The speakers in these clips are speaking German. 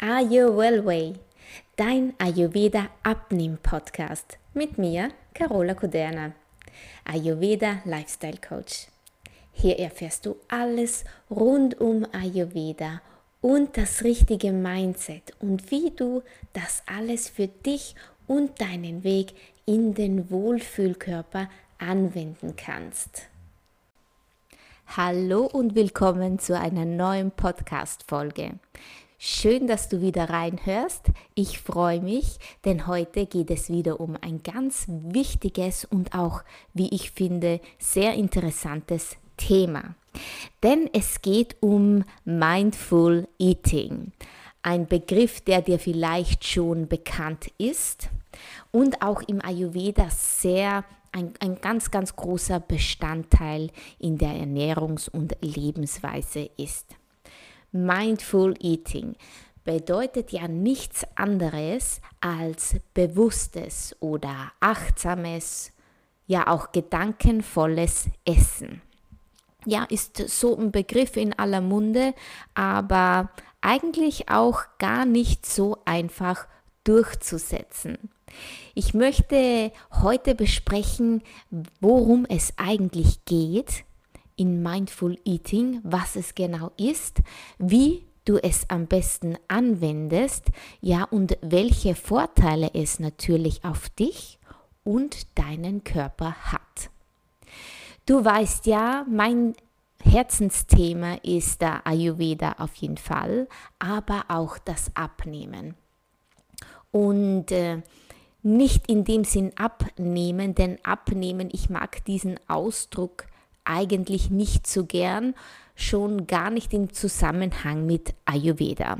Are You Well Way, dein Ayurveda Abnehm Podcast mit mir, Carola Kuderna, Ayurveda Lifestyle Coach. Hier erfährst du alles rund um Ayurveda und das richtige Mindset und wie du das alles für dich und deinen Weg in den Wohlfühlkörper anwenden kannst. Hallo und willkommen zu einer neuen Podcast-Folge. Schön, dass du wieder reinhörst. Ich freue mich, denn heute geht es wieder um ein ganz wichtiges und auch, wie ich finde, sehr interessantes Thema. Denn es geht um Mindful Eating. Ein Begriff, der dir vielleicht schon bekannt ist und auch im Ayurveda sehr ein, ein ganz, ganz großer Bestandteil in der Ernährungs- und Lebensweise ist. Mindful Eating bedeutet ja nichts anderes als bewusstes oder achtsames, ja auch gedankenvolles Essen. Ja, ist so ein Begriff in aller Munde, aber eigentlich auch gar nicht so einfach durchzusetzen. Ich möchte heute besprechen, worum es eigentlich geht in Mindful Eating, was es genau ist, wie du es am besten anwendest, ja, und welche Vorteile es natürlich auf dich und deinen Körper hat. Du weißt ja, mein Herzensthema ist der Ayurveda auf jeden Fall, aber auch das Abnehmen. Und äh, nicht in dem Sinn abnehmen, denn abnehmen, ich mag diesen Ausdruck eigentlich nicht so gern, schon gar nicht im Zusammenhang mit Ayurveda.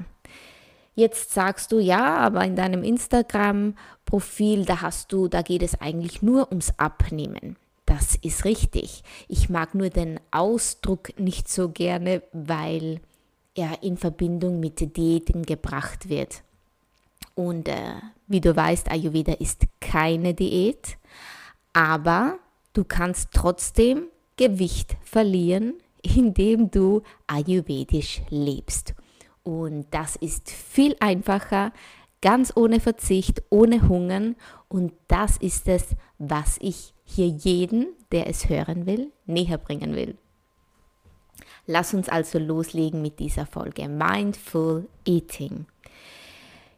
Jetzt sagst du ja, aber in deinem Instagram-Profil, da hast du, da geht es eigentlich nur ums Abnehmen. Das ist richtig. Ich mag nur den Ausdruck nicht so gerne, weil er in Verbindung mit Diäten gebracht wird. Und äh, wie du weißt, Ayurveda ist keine Diät, aber du kannst trotzdem Gewicht verlieren, indem du ayurvedisch lebst. Und das ist viel einfacher, ganz ohne Verzicht, ohne Hungern. Und das ist es, was ich hier jeden, der es hören will, näher bringen will. Lass uns also loslegen mit dieser Folge Mindful Eating.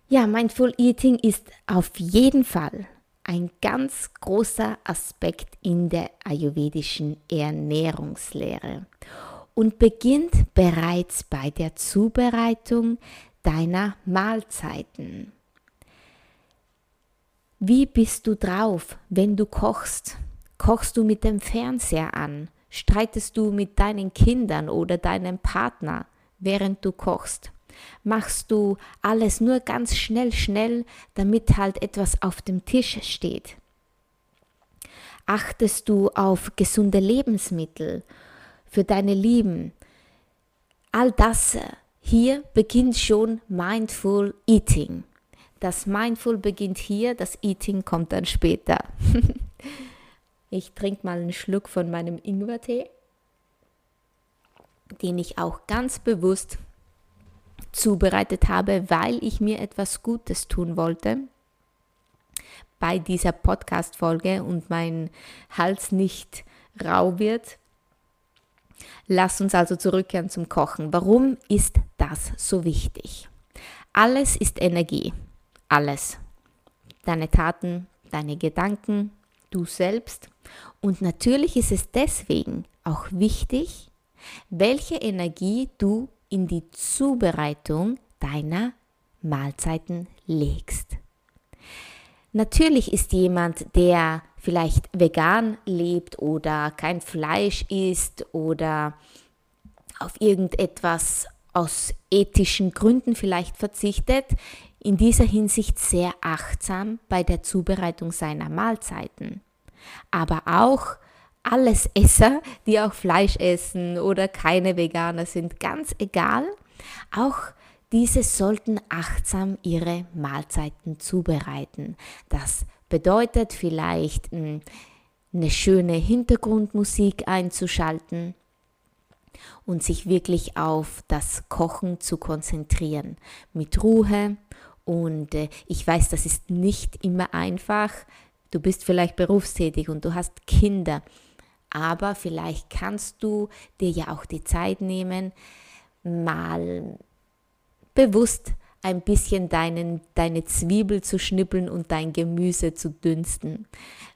Ja, Mindful Eating ist auf jeden Fall ein ganz großer Aspekt in der ayurvedischen Ernährungslehre und beginnt bereits bei der Zubereitung deiner Mahlzeiten. Wie bist du drauf, wenn du kochst? Kochst du mit dem Fernseher an? Streitest du mit deinen Kindern oder deinem Partner, während du kochst? Machst du alles nur ganz schnell, schnell, damit halt etwas auf dem Tisch steht? Achtest du auf gesunde Lebensmittel für deine Lieben? All das hier beginnt schon Mindful Eating. Das Mindful beginnt hier, das Eating kommt dann später. ich trinke mal einen Schluck von meinem Ingwertee, den ich auch ganz bewusst zubereitet habe, weil ich mir etwas Gutes tun wollte bei dieser Podcast-Folge und mein Hals nicht rau wird. Lass uns also zurückkehren zum Kochen. Warum ist das so wichtig? Alles ist Energie. Alles. Deine Taten, deine Gedanken, du selbst. Und natürlich ist es deswegen auch wichtig, welche Energie du in die Zubereitung deiner Mahlzeiten legst. Natürlich ist jemand, der vielleicht vegan lebt oder kein Fleisch isst oder auf irgendetwas aus ethischen Gründen vielleicht verzichtet, in dieser Hinsicht sehr achtsam bei der Zubereitung seiner Mahlzeiten. Aber auch alles Esser, die auch Fleisch essen oder keine Veganer sind, ganz egal. Auch diese sollten achtsam ihre Mahlzeiten zubereiten. Das bedeutet vielleicht hm, eine schöne Hintergrundmusik einzuschalten, und sich wirklich auf das Kochen zu konzentrieren. Mit Ruhe und äh, ich weiß, das ist nicht immer einfach. Du bist vielleicht berufstätig und du hast Kinder, aber vielleicht kannst du dir ja auch die Zeit nehmen, mal bewusst ein bisschen deinen, deine Zwiebel zu schnippeln und dein Gemüse zu dünsten.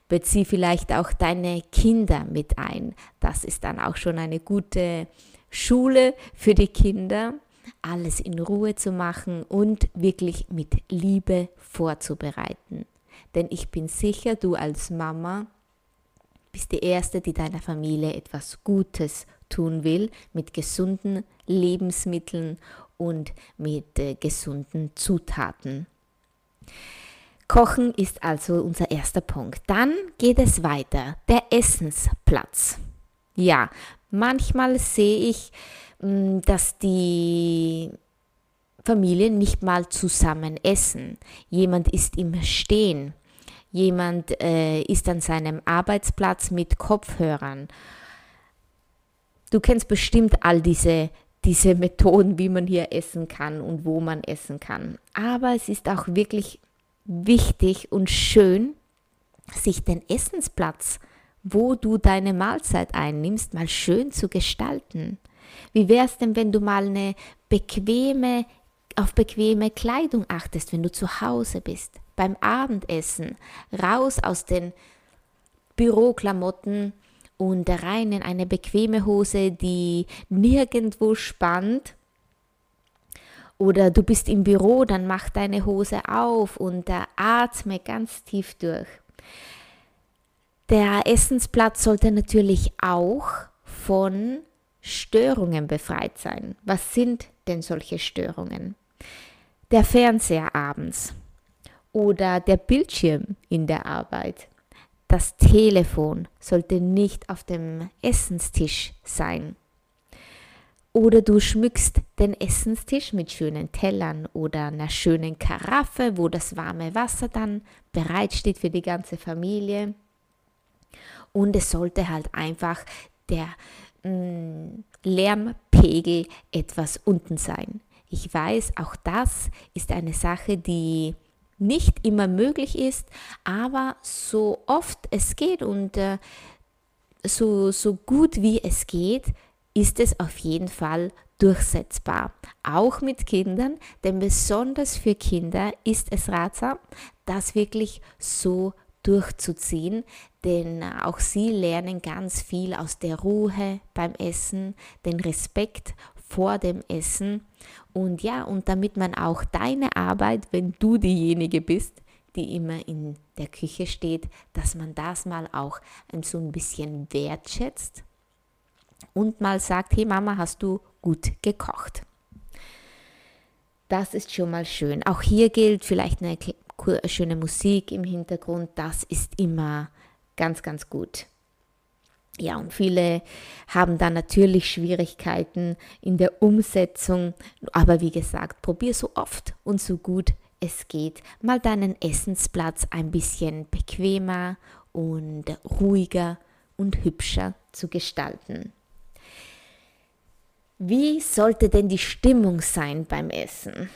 Bezieh vielleicht auch deine Kinder mit ein. Das ist dann auch schon eine gute Schule für die Kinder, alles in Ruhe zu machen und wirklich mit Liebe vorzubereiten. Denn ich bin sicher, du als Mama bist die Erste, die deiner Familie etwas Gutes tun will, mit gesunden Lebensmitteln und mit äh, gesunden Zutaten. Kochen ist also unser erster Punkt. Dann geht es weiter. Der Essensplatz. Ja, manchmal sehe ich, mm, dass die Familien nicht mal zusammen essen. Jemand ist im Stehen. Jemand äh, ist an seinem Arbeitsplatz mit Kopfhörern. Du kennst bestimmt all diese, diese Methoden, wie man hier essen kann und wo man essen kann. Aber es ist auch wirklich wichtig und schön, sich den Essensplatz, wo du deine Mahlzeit einnimmst, mal schön zu gestalten. Wie wäre es denn, wenn du mal eine bequeme, auf bequeme Kleidung achtest, wenn du zu Hause bist, beim Abendessen, raus aus den Büroklamotten und rein in eine bequeme Hose, die nirgendwo spannt, oder du bist im Büro, dann mach deine Hose auf und atme ganz tief durch. Der Essensplatz sollte natürlich auch von Störungen befreit sein. Was sind denn solche Störungen? Der Fernseher abends oder der Bildschirm in der Arbeit. Das Telefon sollte nicht auf dem Essenstisch sein. Oder du schmückst den Essenstisch mit schönen Tellern oder einer schönen Karaffe, wo das warme Wasser dann bereitsteht für die ganze Familie. Und es sollte halt einfach der mh, mm, Lärmpegel etwas unten sein. Ich weiß, auch das ist eine Sache, die nicht immer möglich ist, aber so oft es geht und äh, so, so gut wie es geht, ist es auf jeden Fall durchsetzbar. Auch mit Kindern, denn besonders für Kinder ist es ratsam, das wirklich so durchzuziehen, denn auch sie lernen ganz viel aus der Ruhe beim Essen, den Respekt vor dem Essen und ja, und damit man auch deine Arbeit, wenn du diejenige bist, die immer in der Küche steht, dass man das mal auch so ein bisschen wertschätzt und mal sagt, hey Mama, hast du gut gekocht. Das ist schon mal schön. Auch hier gilt vielleicht eine schöne Musik im Hintergrund. Das ist immer ganz, ganz gut. Ja, und viele haben da natürlich Schwierigkeiten in der Umsetzung. Aber wie gesagt, probier so oft und so gut es geht, mal deinen Essensplatz ein bisschen bequemer und ruhiger und hübscher zu gestalten. Wie sollte denn die Stimmung sein beim Essen?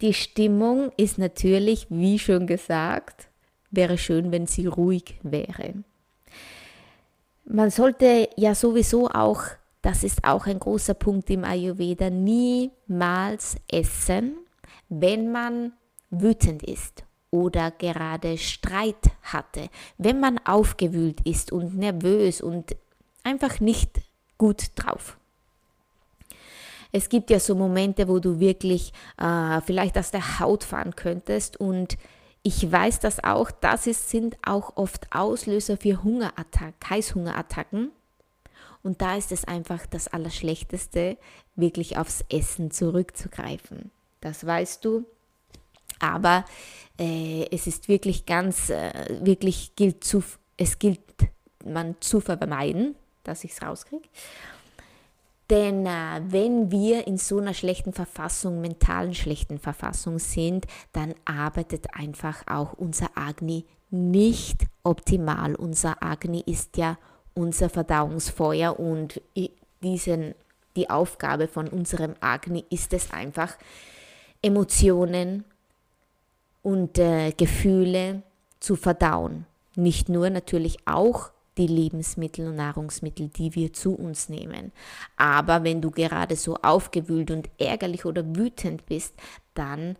Die Stimmung ist natürlich, wie schon gesagt, wäre schön, wenn sie ruhig wäre. Man sollte ja sowieso auch, das ist auch ein großer Punkt im Ayurveda, niemals essen, wenn man wütend ist oder gerade Streit hatte, wenn man aufgewühlt ist und nervös und einfach nicht gut drauf. Es gibt ja so Momente, wo du wirklich äh, vielleicht aus der Haut fahren könntest und ich weiß das auch, das ist, sind auch oft Auslöser für Hungerattacken, Heißhungerattacken. Und da ist es einfach das Allerschlechteste, wirklich aufs Essen zurückzugreifen. Das weißt du. Aber äh, es ist wirklich ganz, äh, wirklich gilt zu, es gilt man zu vermeiden, dass ich es rauskriege. Denn äh, wenn wir in so einer schlechten Verfassung, mentalen schlechten Verfassung sind, dann arbeitet einfach auch unser Agni nicht optimal. Unser Agni ist ja unser Verdauungsfeuer und diesen die Aufgabe von unserem Agni ist es einfach, Emotionen und äh, Gefühle zu verdauen. Nicht nur natürlich auch die Lebensmittel und Nahrungsmittel, die wir zu uns nehmen. Aber wenn du gerade so aufgewühlt und ärgerlich oder wütend bist, dann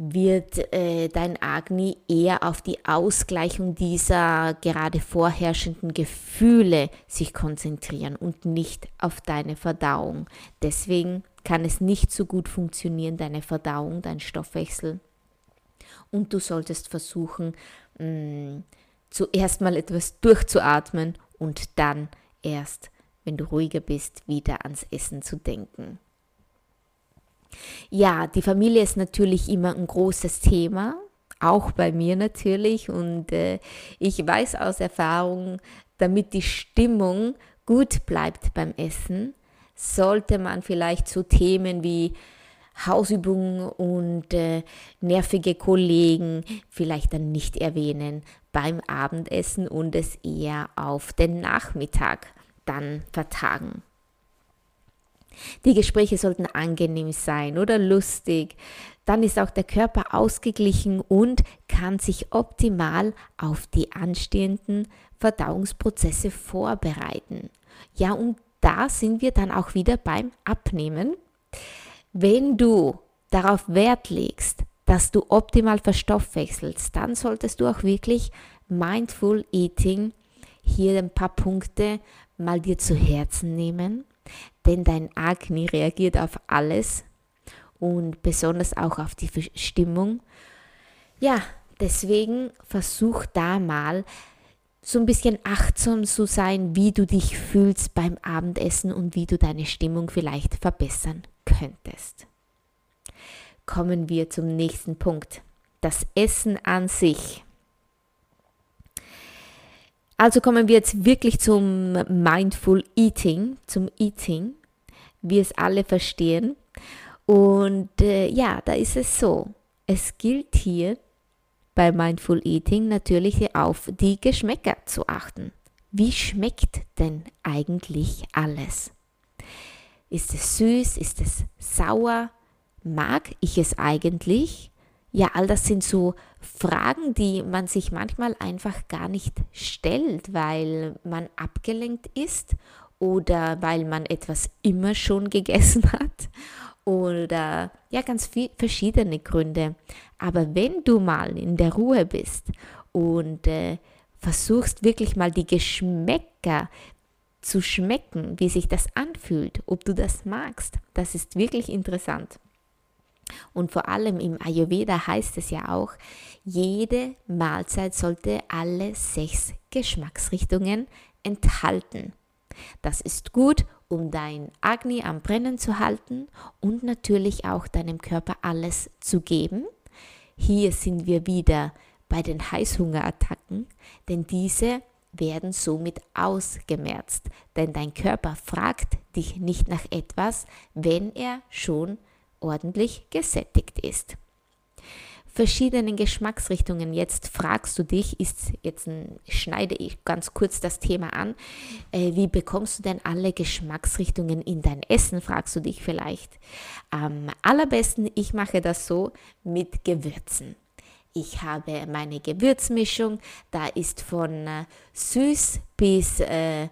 wird äh, dein Agni eher auf die Ausgleichung dieser gerade vorherrschenden Gefühle sich konzentrieren und nicht auf deine Verdauung. Deswegen kann es nicht so gut funktionieren, deine Verdauung, dein Stoffwechsel. Und du solltest versuchen, mh, mm, zuerst mal etwas durchzuatmen und dann erst, wenn du ruhiger bist, wieder ans Essen zu denken. Ja, die Familie ist natürlich immer ein großes Thema, auch bei mir natürlich. Und äh, ich weiß aus Erfahrung, damit die Stimmung gut bleibt beim Essen, sollte man vielleicht so Themen wie Hausübungen und äh, nervige Kollegen vielleicht dann nicht erwähnen beim Abendessen und es eher auf den Nachmittag dann vertagen. Die Gespräche sollten angenehm sein oder lustig. Dann ist auch der Körper ausgeglichen und kann sich optimal auf die anstehenden Verdauungsprozesse vorbereiten. Ja, und da sind wir dann auch wieder beim Abnehmen. Wenn du darauf Wert legst, dass du optimal verstoffwechselst, dann solltest du auch wirklich Mindful Eating hier ein paar Punkte mal dir zu Herzen nehmen denn dein Agni reagiert auf alles und besonders auch auf die Stimmung. Ja, deswegen versuch da mal so ein bisschen achtsam zu sein, wie du dich fühlst beim Abendessen und wie du deine Stimmung vielleicht verbessern könntest. Kommen wir zum nächsten Punkt. Das Essen an sich. Also kommen wir jetzt wirklich zum Mindful Eating, zum Eating, wie es alle verstehen. Und äh, ja, da ist es so. Es gilt hier bei Mindful Eating natürlich auf die Geschmäcker zu achten. Wie schmeckt denn eigentlich alles? Ist es süß? Ist es sauer? Mag ich es eigentlich? Ja, all das sind so Fragen, die man sich manchmal einfach gar nicht stellt, weil man abgelenkt ist oder weil man etwas immer schon gegessen hat oder ja, ganz viel, verschiedene Gründe. Aber wenn du mal in der Ruhe bist und äh, versuchst wirklich mal die Geschmäcker zu schmecken, wie sich das anfühlt, ob du das magst, das ist wirklich interessant. Und vor allem im Ayurveda heißt es ja auch, jede Mahlzeit sollte alle sechs Geschmacksrichtungen enthalten. Das ist gut, um dein Agni am Brennen zu halten und natürlich auch deinem Körper alles zu geben. Hier sind wir wieder bei den Heißhungerattacken, denn diese werden somit ausgemerzt, denn dein Körper fragt dich nicht nach etwas, wenn er schon ordentlich gesättigt ist. Verschiedenen Geschmacksrichtungen. Jetzt fragst du dich, ist jetzt schneide ich ganz kurz das Thema an, äh, wie bekommst du denn alle Geschmacksrichtungen in dein Essen, fragst du dich vielleicht. Am allerbesten, ich mache das so mit Gewürzen. Ich habe meine Gewürzmischung, da ist von äh, süß bis äh,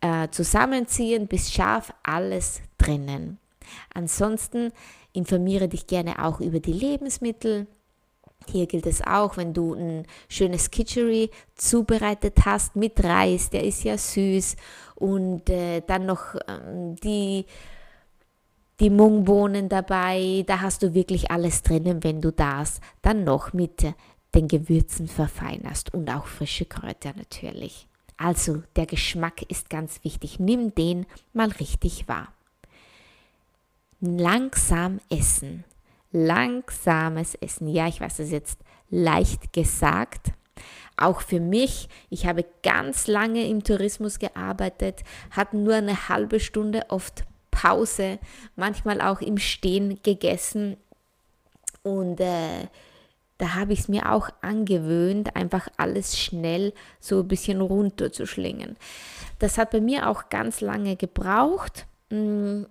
äh, zusammenziehen bis scharf alles drinnen. Ansonsten informiere dich gerne auch über die Lebensmittel. Hier gilt es auch, wenn du ein schönes Kitchery zubereitet hast mit Reis, der ist ja süß, und äh, dann noch ähm, die, die Mungbohnen dabei, da hast du wirklich alles drinnen, wenn du das dann noch mit den Gewürzen verfeinerst und auch frische Kräuter natürlich. Also der Geschmack ist ganz wichtig, nimm den mal richtig wahr langsam essen. Langsames Essen. Ja, ich weiß, ist jetzt leicht gesagt. Auch für mich, ich habe ganz lange im Tourismus gearbeitet, hatte nur eine halbe Stunde oft Pause, manchmal auch im Stehen gegessen. Und äh, da habe ich es mir auch angewöhnt, einfach alles schnell so ein bisschen runterzuschlingen. Das hat bei mir auch ganz lange gebraucht, mm,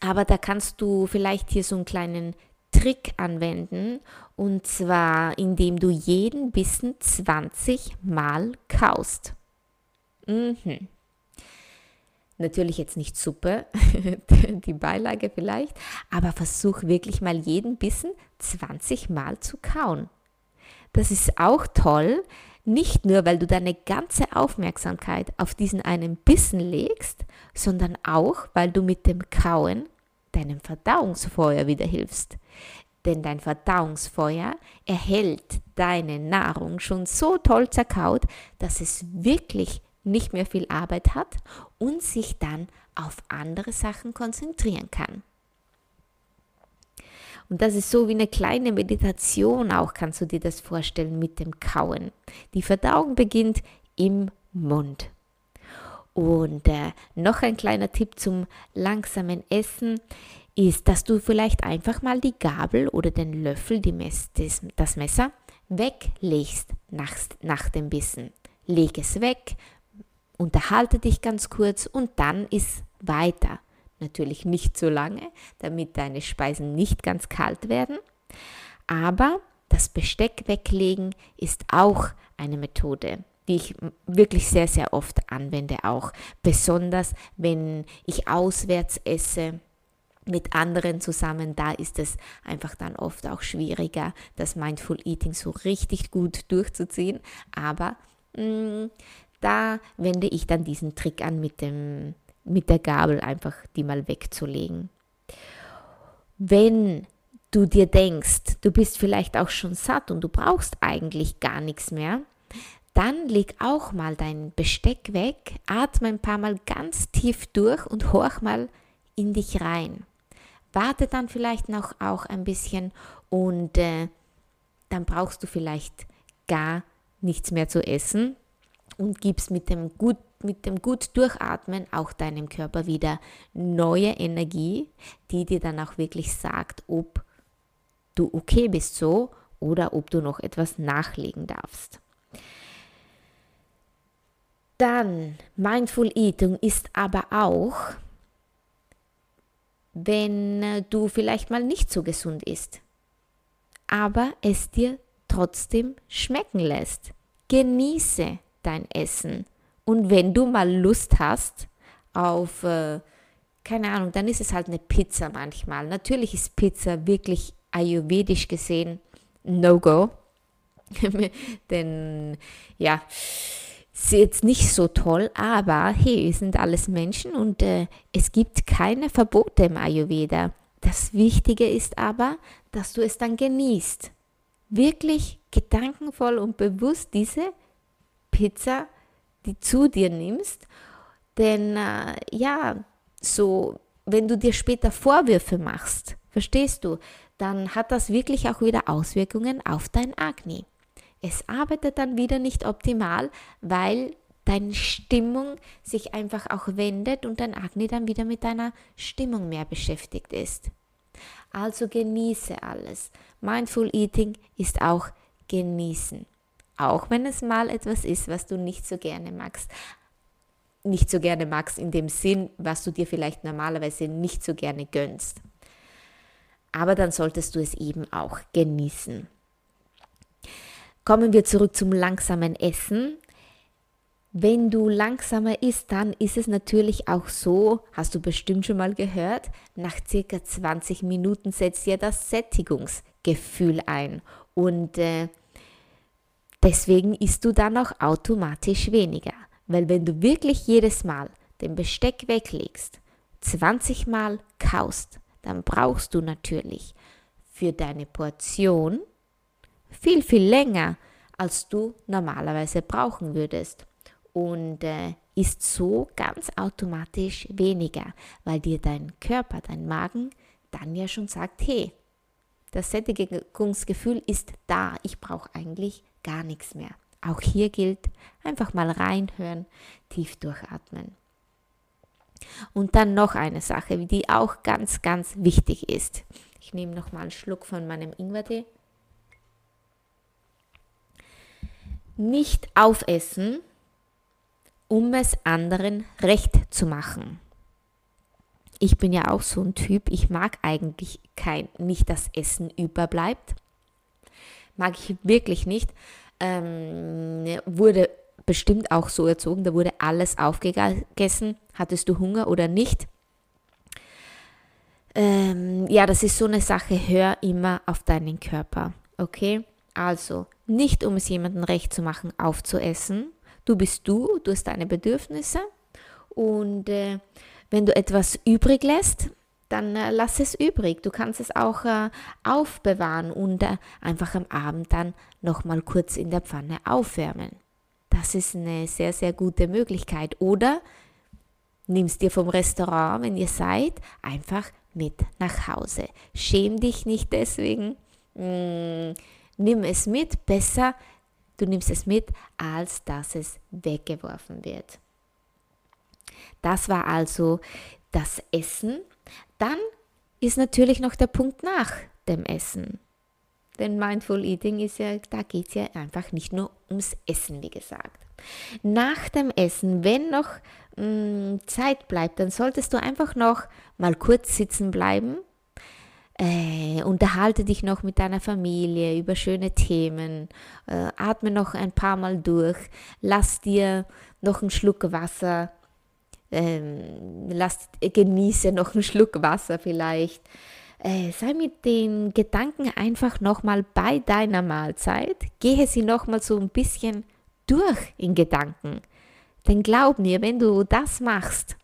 aber da kannst du vielleicht hier so einen kleinen Trick anwenden und zwar indem du jeden Bissen 20 Mal kaust. Mhm. Natürlich jetzt nicht Suppe, die Beilage vielleicht, aber versuch wirklich mal jeden Bissen 20 Mal zu kauen. Das ist auch toll, nicht nur, weil du deine ganze Aufmerksamkeit auf diesen einen Bissen legst, sondern auch, weil du mit dem Kauen deinem Verdauungsfeuer wieder hilfst. Denn dein Verdauungsfeuer erhält deine Nahrung schon so toll zerkaut, dass es wirklich nicht mehr viel Arbeit hat und sich dann auf andere Sachen konzentrieren kann. Und das ist so wie eine kleine Meditation auch, kannst du dir das vorstellen mit dem Kauen. Die Verdauung beginnt im Mund. Und äh, noch ein kleiner Tipp zum langsamen Essen ist, dass du vielleicht einfach mal die Gabel oder den Löffel, Mess, das, das Messer, weglegst nach, nach dem Bissen. Leg es weg, unterhalte dich ganz kurz und dann ist weiter. Natürlich nicht so lange, damit deine Speisen nicht ganz kalt werden. Aber das Besteck weglegen ist auch eine Methode, die ich wirklich sehr, sehr oft anwende auch. Besonders wenn ich auswärts esse mit anderen zusammen, da ist es einfach dann oft auch schwieriger, das Mindful Eating so richtig gut durchzuziehen. Aber mh, mm, da wende ich dann diesen Trick an mit, dem, mit der Gabel einfach die mal wegzulegen. Wenn du dir denkst, du bist vielleicht auch schon satt und du brauchst eigentlich gar nichts mehr, dann leg auch mal dein Besteck weg, atme ein paar Mal ganz tief durch und horch mal in dich rein. Warte dann vielleicht noch auch ein bisschen und äh, dann brauchst du vielleicht gar nichts mehr zu essen, und gibst mit dem gut mit dem gut Durchatmen auch deinem Körper wieder neue Energie, die dir dann auch wirklich sagt, ob du okay bist so oder ob du noch etwas nachlegen darfst. Dann, Mindful Eating ist aber auch, wenn du vielleicht mal nicht so gesund isst, aber es dir trotzdem schmecken lässt. Genieße dein Essen. Und wenn du mal Lust hast auf, äh, keine Ahnung, dann ist es halt eine Pizza manchmal. Natürlich ist Pizza wirklich ayurvedisch gesehen No-Go. Denn ja, ist jetzt nicht so toll, aber hey, wir sind alles Menschen und äh, es gibt keine Verbote im Ayurveda. Das Wichtige ist aber, dass du es dann genießt. Wirklich gedankenvoll und bewusst diese Pizza, die zu dir nimmst. Denn äh, ja, so, wenn du dir später Vorwürfe machst, verstehst du, dann hat das wirklich auch wieder Auswirkungen auf dein Agni. Es arbeitet dann wieder nicht optimal, weil deine Stimmung sich einfach auch wendet und dein Agni dann wieder mit deiner Stimmung mehr beschäftigt ist. Also genieße alles. Mindful Eating ist auch genießen auch wenn es mal etwas ist, was du nicht so gerne magst. Nicht so gerne magst in dem Sinn, was du dir vielleicht normalerweise nicht so gerne gönnst. Aber dann solltest du es eben auch genießen. Kommen wir zurück zum langsamen Essen. Wenn du langsamer isst, dann ist es natürlich auch so, hast du bestimmt schon mal gehört, nach circa 20 Minuten setzt ja das Sättigungsgefühl ein. Und äh, Deswegen isst du dann auch automatisch weniger, weil wenn du wirklich jedes Mal den Besteck weglegst, 20 Mal kaust, dann brauchst du natürlich für deine Portion viel, viel länger, als du normalerweise brauchen würdest. Und äh, ist so ganz automatisch weniger, weil dir dein Körper, dein Magen dann ja schon sagt, hey, das Sättigungsgefühl ist da, ich brauche eigentlich gar nichts mehr. Auch hier gilt, einfach mal reinhören, tief durchatmen. Und dann noch eine Sache, die auch ganz, ganz wichtig ist. Ich nehme noch mal einen Schluck von meinem Ingwertee. Nicht aufessen, um es anderen recht zu machen. Ich bin ja auch so ein Typ, ich mag eigentlich kein, nicht, dass Essen überbleibt. Mag ich wirklich nicht. Ähm, wurde bestimmt auch so erzogen, da wurde alles aufgegessen. Hattest du Hunger oder nicht? Ähm, ja, das ist so eine Sache, hör immer auf deinen Körper. Okay? Also, nicht um es jemandem recht zu machen, aufzuessen. Du bist du, du hast deine Bedürfnisse. Und äh, wenn du etwas übrig lässt, dann äh, lass es übrig. Du kannst es auch äh, aufbewahren und äh, einfach am Abend dann nochmal kurz in der Pfanne aufwärmen. Das ist eine sehr, sehr gute Möglichkeit. Oder nimmst dir vom Restaurant, wenn ihr seid, einfach mit nach Hause. Schäm dich nicht deswegen. Mm, nimm es mit. Besser, du nimmst es mit, als dass es weggeworfen wird. Das war also das Essen. Dann ist natürlich noch der Punkt nach dem Essen. Denn Mindful Eating ist ja, da geht es ja einfach nicht nur ums Essen, wie gesagt. Nach dem Essen, wenn noch mh, mm, Zeit bleibt, dann solltest du einfach noch mal kurz sitzen bleiben. Äh, unterhalte dich noch mit deiner Familie über schöne Themen, äh, atme noch ein paar Mal durch, lass dir noch einen Schluck Wasser ähm, lass, genieße noch einen Schluck Wasser vielleicht. Äh, sei mit den Gedanken einfach nochmal bei deiner Mahlzeit. Gehe sie nochmal so ein bisschen durch in Gedanken. Denn glaub mir, wenn du das machst,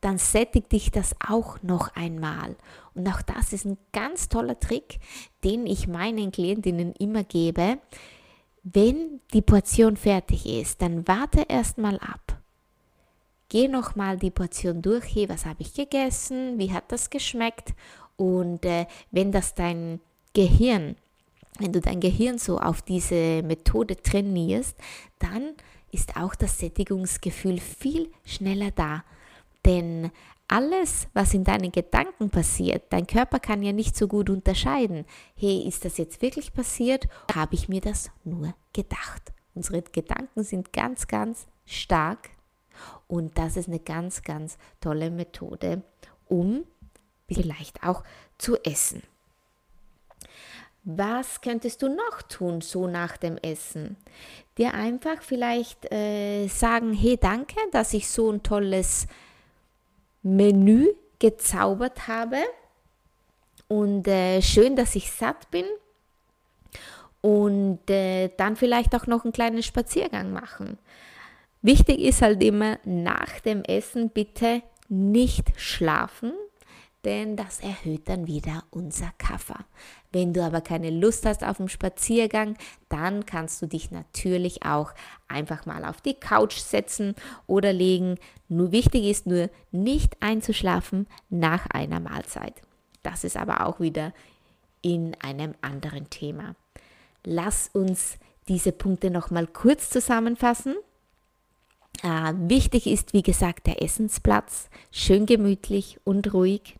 dann sättigt dich das auch noch einmal. Und auch das ist ein ganz toller Trick, den ich meinen Klientinnen immer gebe. Wenn die Portion fertig ist, dann warte erst mal ab geh nochmal die Portion durch, hey, was habe ich gegessen, wie hat das geschmeckt und äh, wenn das dein Gehirn, wenn du dein Gehirn so auf diese Methode trainierst, dann ist auch das Sättigungsgefühl viel schneller da. Denn alles, was in deinen Gedanken passiert, dein Körper kann ja nicht so gut unterscheiden. Hey, ist das jetzt wirklich passiert? Habe ich mir das nur gedacht? Unsere Gedanken sind ganz, ganz stark und das ist eine ganz, ganz tolle Methode, um vielleicht auch zu essen. Was könntest du noch tun, so nach dem Essen? Dir einfach vielleicht äh, sagen, hey, danke, dass ich so ein tolles Menü gezaubert habe. Und äh, schön, dass ich satt bin. Und äh, dann vielleicht auch noch einen kleinen Spaziergang machen. Wichtig ist halt immer nach dem Essen bitte nicht schlafen, denn das erhöht dann wieder unser Kaffer. Wenn du aber keine Lust hast auf einen Spaziergang, dann kannst du dich natürlich auch einfach mal auf die Couch setzen oder legen. Nur wichtig ist nur nicht einzuschlafen nach einer Mahlzeit. Das ist aber auch wieder in einem anderen Thema. Lass uns diese Punkte nochmal kurz zusammenfassen. Äh, wichtig ist, wie gesagt, der Essensplatz, schön gemütlich und ruhig.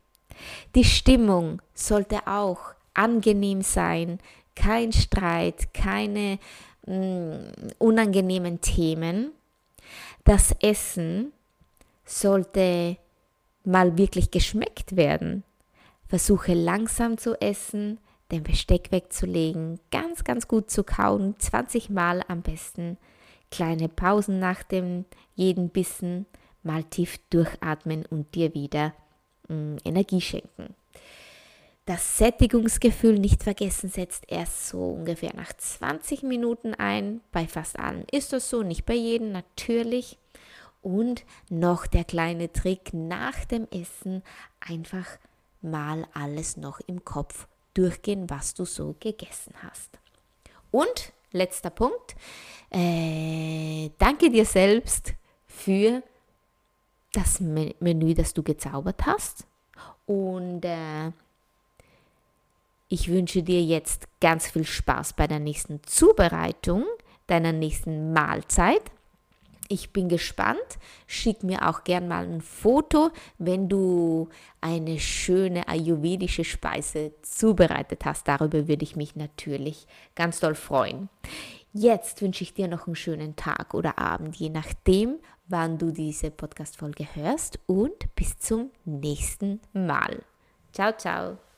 Die Stimmung sollte auch angenehm sein, kein Streit, keine mh, mm, unangenehmen Themen. Das Essen sollte mal wirklich geschmeckt werden. Versuche langsam zu essen, den Besteck wegzulegen, ganz, ganz gut zu kauen, 20 Mal am besten kleine Pausen nach dem jeden Bissen, mal tief durchatmen und dir wieder mh, mm, Energie schenken. Das Sättigungsgefühl nicht vergessen setzt erst so ungefähr nach 20 Minuten ein. Bei fast allen ist das so, nicht bei jedem natürlich. Und noch der kleine Trick nach dem Essen einfach mal alles noch im Kopf durchgehen, was du so gegessen hast. Und letzter Punkt, äh, danke dir selbst für das Menü, das du gezaubert hast. Und äh, ich wünsche dir jetzt ganz viel Spaß bei der nächsten Zubereitung deiner nächsten Mahlzeit. Ich bin gespannt. Schick mir auch gern mal ein Foto, wenn du eine schöne ayurvedische Speise zubereitet hast. Darüber würde ich mich natürlich ganz doll freuen. Jetzt wünsche ich dir noch einen schönen Tag oder Abend, je nachdem, wann du diese Podcast-Folge hörst und bis zum nächsten Mal. Ciao, ciao.